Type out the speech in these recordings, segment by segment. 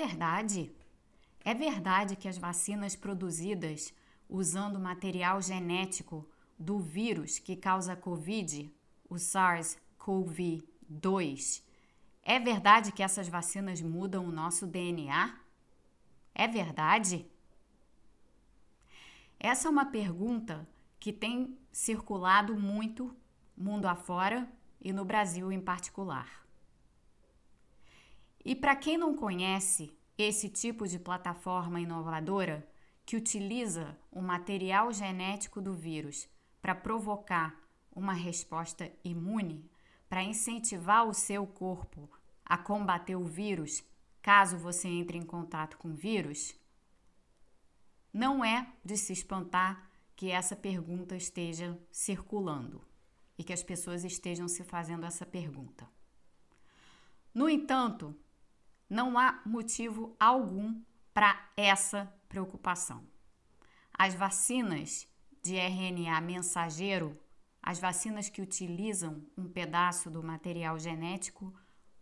verdade. É verdade que as vacinas produzidas usando material genético do vírus que causa Covid, o SARS-CoV-2, é verdade que essas vacinas mudam o nosso DNA? É verdade? Essa é uma pergunta que tem circulado muito mundo afora e no Brasil em particular. E para quem não conhece esse tipo de plataforma inovadora que utiliza o material genético do vírus para provocar uma resposta imune, para incentivar o seu corpo a combater o vírus caso você entre em contato com o vírus, não é de se espantar que essa pergunta esteja circulando e que as pessoas estejam se fazendo essa pergunta. No entanto, não há motivo algum para essa preocupação. As vacinas de RNA mensageiro, as vacinas que utilizam um pedaço do material genético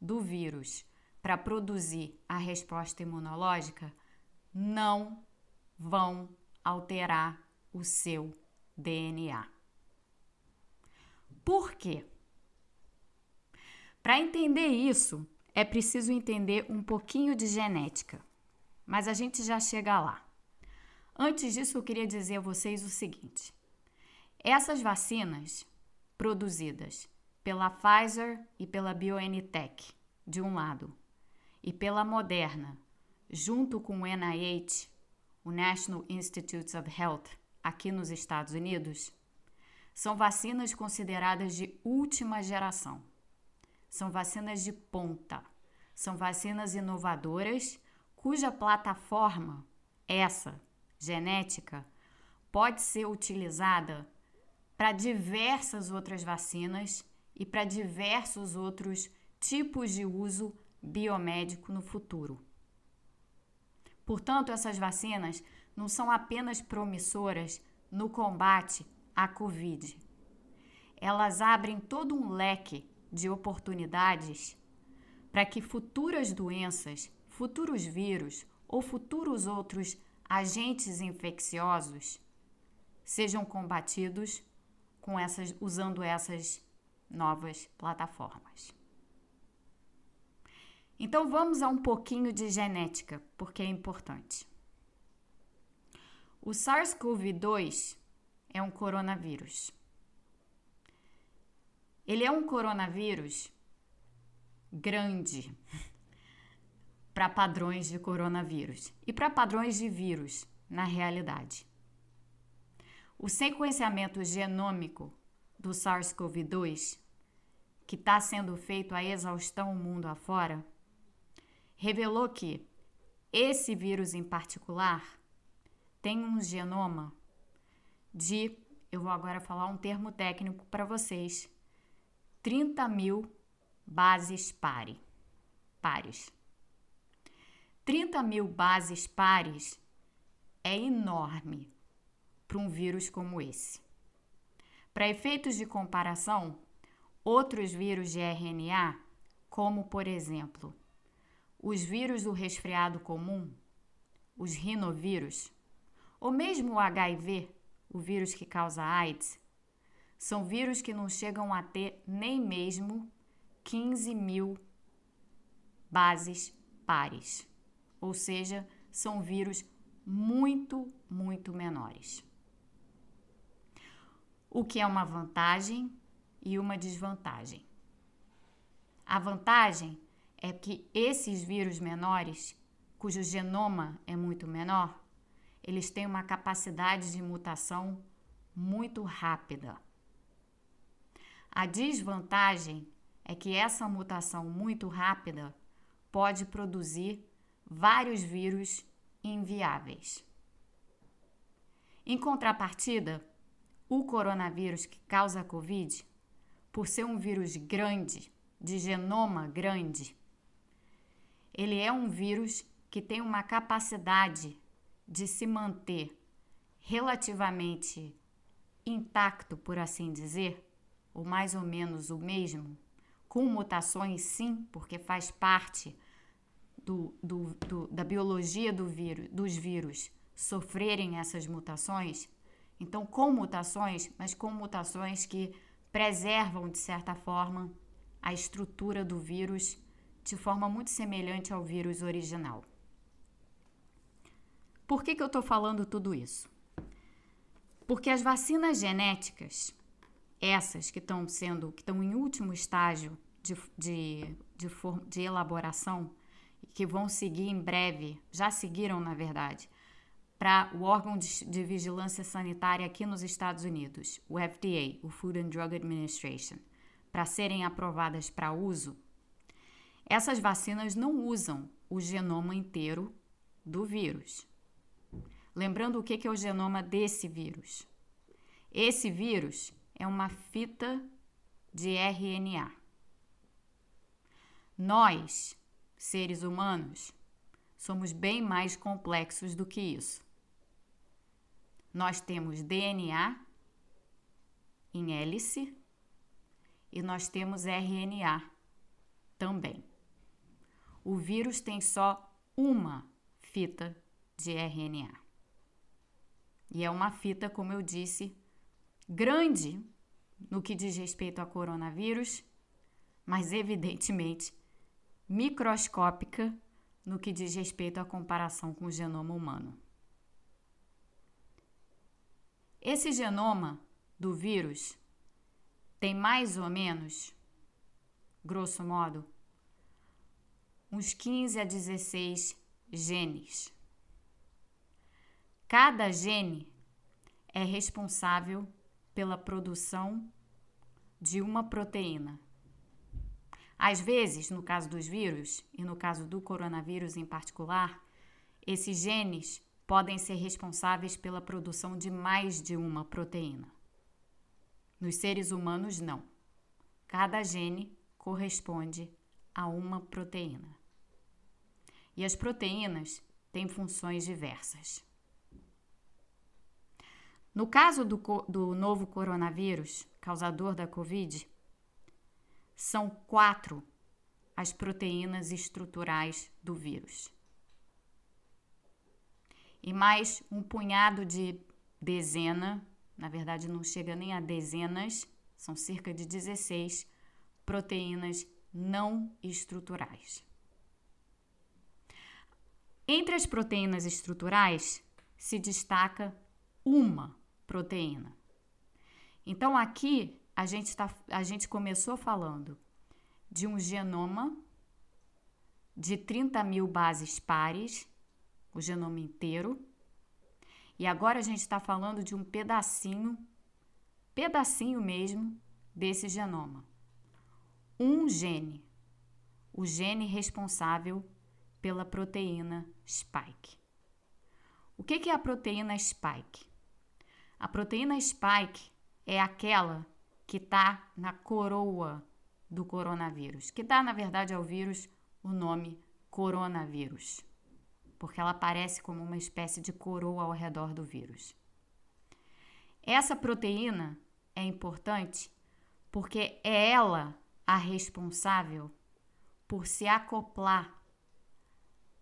do vírus para produzir a resposta imunológica, não vão alterar o seu DNA. Por quê? Para entender isso, é preciso entender um pouquinho de genética, mas a gente já chega lá. Antes disso, eu queria dizer a vocês o seguinte: essas vacinas produzidas pela Pfizer e pela BioNTech, de um lado, e pela Moderna, junto com o NIH, o National Institutes of Health, aqui nos Estados Unidos, são vacinas consideradas de última geração. São vacinas de ponta. São vacinas inovadoras cuja plataforma, essa genética, pode ser utilizada para diversas outras vacinas e para diversos outros tipos de uso biomédico no futuro. Portanto, essas vacinas não são apenas promissoras no combate à Covid. Elas abrem todo um leque de oportunidades para que futuras doenças, futuros vírus ou futuros outros agentes infecciosos sejam combatidos com essas, usando essas novas plataformas. Então vamos a um pouquinho de genética, porque é importante. O SARS-CoV-2 é um coronavírus. Ele é um coronavírus grande para padrões de coronavírus e para padrões de vírus na realidade. O sequenciamento genômico do SARS-CoV-2, que está sendo feito a exaustão mundo afora, revelou que esse vírus em particular tem um genoma de, eu vou agora falar um termo técnico para vocês, 30 mil bases pare, pares. 30 mil bases pares é enorme para um vírus como esse. Para efeitos de comparação, outros vírus de RNA, como por exemplo os vírus do resfriado comum, os rinovírus, ou mesmo o HIV, o vírus que causa AIDS, são vírus que não chegam a ter nem mesmo 15 mil bases pares. Ou seja, são vírus muito, muito menores. O que é uma vantagem e uma desvantagem. A vantagem é que esses vírus menores, cujo genoma é muito menor, eles têm uma capacidade de mutação muito rápida. A desvantagem é que essa mutação muito rápida pode produzir vários vírus inviáveis. Em contrapartida, o coronavírus que causa a Covid, por ser um vírus grande, de genoma grande, ele é um vírus que tem uma capacidade de se manter relativamente intacto, por assim dizer, ou mais ou menos o mesmo, com mutações sim, porque faz parte do, do, do, da biologia do vírus, dos vírus sofrerem essas mutações, então com mutações, mas com mutações que preservam, de certa forma, a estrutura do vírus de forma muito semelhante ao vírus original. Por que, que eu estou falando tudo isso? Porque as vacinas genéticas, essas que estão sendo, que estão em último estágio de, de, de, de elaboração, que vão seguir em breve, já seguiram na verdade, para o órgão de, de, vigilância sanitária aqui nos Estados Unidos, o FDA, o Food and Drug Administration, para serem aprovadas para uso, essas vacinas não usam o genoma inteiro do vírus. Lembrando o que é o genoma desse vírus. Esse vírus é uma fita de RNA. Nós, seres humanos, somos bem mais complexos do que isso. Nós temos DNA em hélice e nós temos RNA também. O vírus tem só uma fita de RNA. E é uma fita, como eu disse, grande no que diz respeito a coronavírus, mas evidentemente microscópica no que diz respeito à comparação com o genoma humano. Esse genoma do vírus tem mais ou menos, grosso modo, uns 15 a 16 genes. Cada gene é responsável pela produção de uma proteína. Às vezes, no caso dos vírus e no caso do coronavírus em particular, esses genes podem ser responsáveis pela produção de mais de uma proteína. Nos seres humanos, não. Cada gene corresponde a uma proteína. E as proteínas têm funções diversas. No caso do, do novo coronavírus, causador da Covid, são quatro as proteínas estruturais do vírus. E mais um punhado de dezena, na verdade não chega nem a dezenas, são cerca de 16 proteínas não estruturais. Entre as proteínas estruturais se destaca uma proteína. Então aqui a gente, tá, a gente começou falando de um genoma de 30 mil bases pares, o genoma inteiro, e agora a gente está falando de um pedacinho, pedacinho mesmo, desse genoma. Um gene, o gene responsável pela proteína spike. O que é a proteína spike? A proteína spike é aquela que está na coroa do coronavírus, que dá, na verdade, ao vírus o nome coronavírus, porque ela aparece como uma espécie de coroa ao redor do vírus. Essa proteína é importante porque é ela a responsável por se acoplar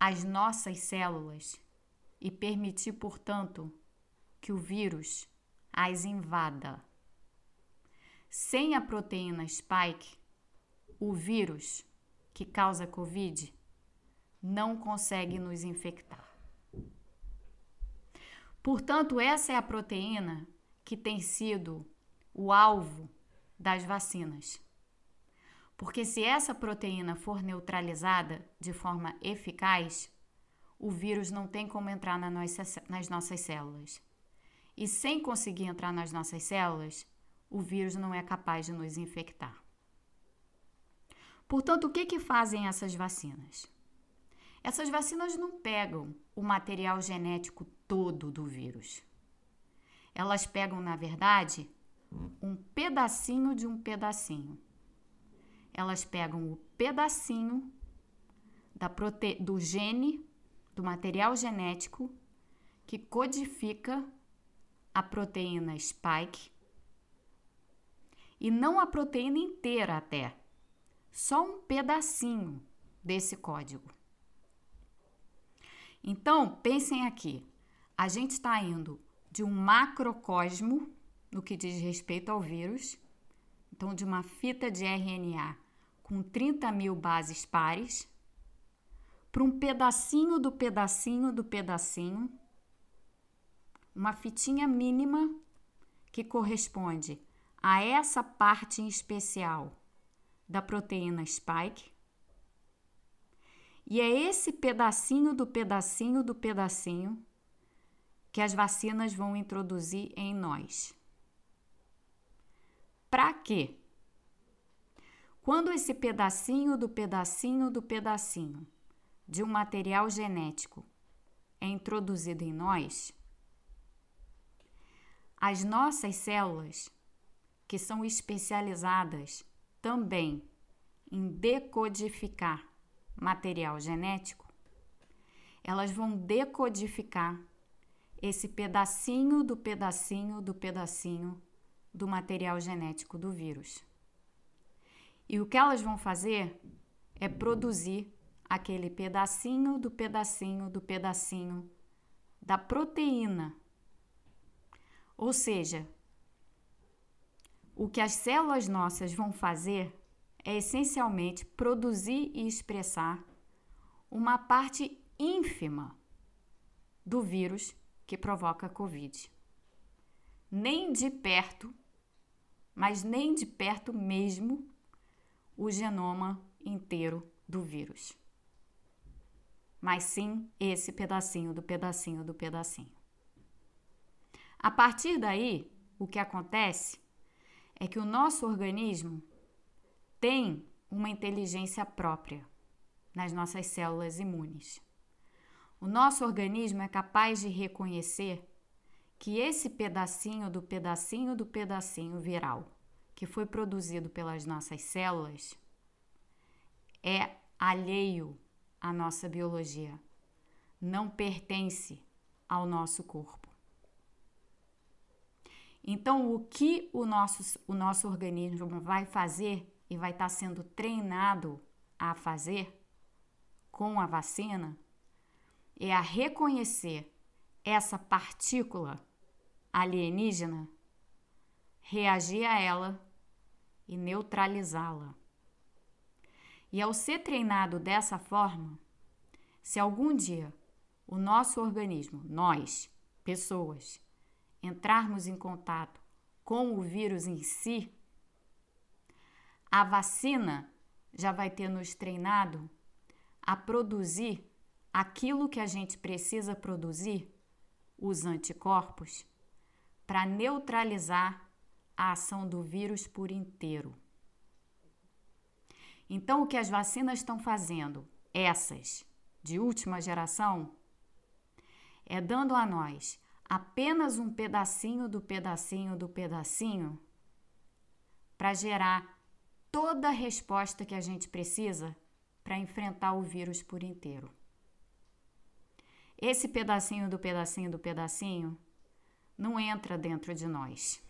às nossas células e permitir, portanto, que o vírus as invada. Sem a proteína spike, o vírus que causa Covid não consegue nos infectar. Portanto, essa é a proteína que tem sido o alvo das vacinas. Porque se essa proteína for neutralizada de forma eficaz, o vírus não tem como entrar nas nossas células. E sem conseguir entrar nas nossas células, o vírus não é capaz de nos infectar. Portanto, o que, que fazem essas vacinas? Essas vacinas não pegam o material genético todo do vírus. Elas pegam, na verdade, um pedacinho de um pedacinho. Elas pegam o pedacinho da prote... do gene, do material genético, que codifica a proteína spike e não a proteína inteira até, só um pedacinho desse código. Então, pensem aqui: a gente está indo de um macrocosmo, no que diz respeito ao vírus, então de uma fita de RNA com 30 mil bases pares, para um pedacinho do pedacinho do pedacinho, uma fitinha mínima que corresponde a essa parte em especial da proteína spike. E é esse pedacinho do pedacinho do pedacinho que as vacinas vão introduzir em nós. Para quê? Quando esse pedacinho do pedacinho do pedacinho de um material genético é introduzido em nós, as nossas células, que são especializadas também em decodificar material genético, elas vão decodificar esse pedacinho do pedacinho do pedacinho do material genético do vírus. E o que elas vão fazer é produzir aquele pedacinho do pedacinho do pedacinho da proteína. Ou seja, o que as células nossas vão fazer é essencialmente produzir e expressar uma parte ínfima do vírus que provoca a Covid. Nem de perto, mas nem de perto mesmo, o genoma inteiro do vírus. Mas sim esse pedacinho do pedacinho do pedacinho. A partir daí, o que acontece é que o nosso organismo tem uma inteligência própria nas nossas células imunes. O nosso organismo é capaz de reconhecer que esse pedacinho do pedacinho do pedacinho viral que foi produzido pelas nossas células é alheio à nossa biologia, não pertence ao nosso corpo. Então, o que o nosso, o nosso organismo vai fazer e vai estar sendo treinado a fazer com a vacina é a reconhecer essa partícula alienígena, reagir a ela e neutralizá-la. E ao ser treinado dessa forma, se algum dia o nosso organismo, nós, pessoas, entrarmos em contato com o vírus em si, a vacina já vai ter nos treinado a produzir aquilo que a gente precisa produzir, os anticorpos, para neutralizar a ação do vírus por inteiro. Então, o que as vacinas estão fazendo, essas de última geração, é dando a nós apenas um pedacinho do pedacinho do pedacinho para gerar toda a resposta que a gente precisa para enfrentar o vírus por inteiro. Esse pedacinho do pedacinho do pedacinho não entra dentro de nós.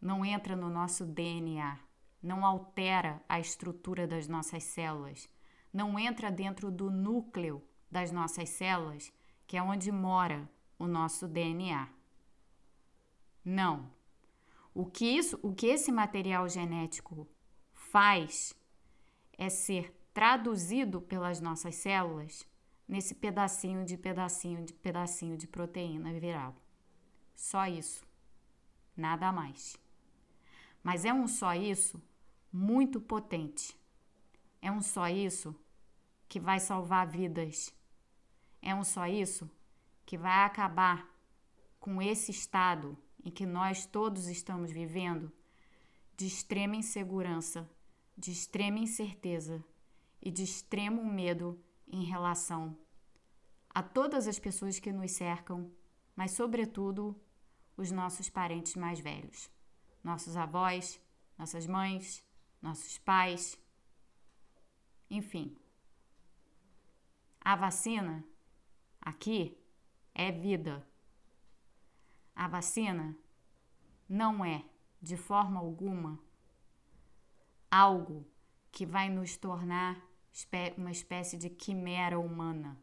Não entra no nosso DNA, não altera a estrutura das nossas células, não entra dentro do núcleo das nossas células, que é onde mora o nosso DNA. Não. O que isso, o que esse material genético faz é ser traduzido pelas nossas células nesse pedacinho de pedacinho de pedacinho de proteína viral. Só isso. Nada mais. Mas é um só isso muito potente. É um só isso que vai salvar vidas. É um só isso que vai acabar com esse estado em que nós todos estamos vivendo de extrema insegurança, de extrema incerteza e de extremo medo em relação a todas as pessoas que nos cercam, mas, sobretudo, os nossos parentes mais velhos, nossos avós, nossas mães, nossos pais, enfim. A vacina aqui é vida. A vacina não é, de forma alguma, algo que vai nos tornar uma espécie de quimera humana,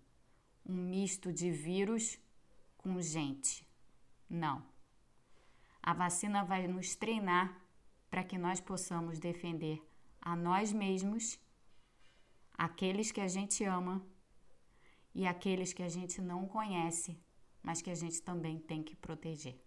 um misto de vírus com gente. Não. A vacina vai nos treinar para que nós possamos defender a nós mesmos, aqueles que a gente ama e aqueles que a gente não conhece, mas que a gente também tem que proteger.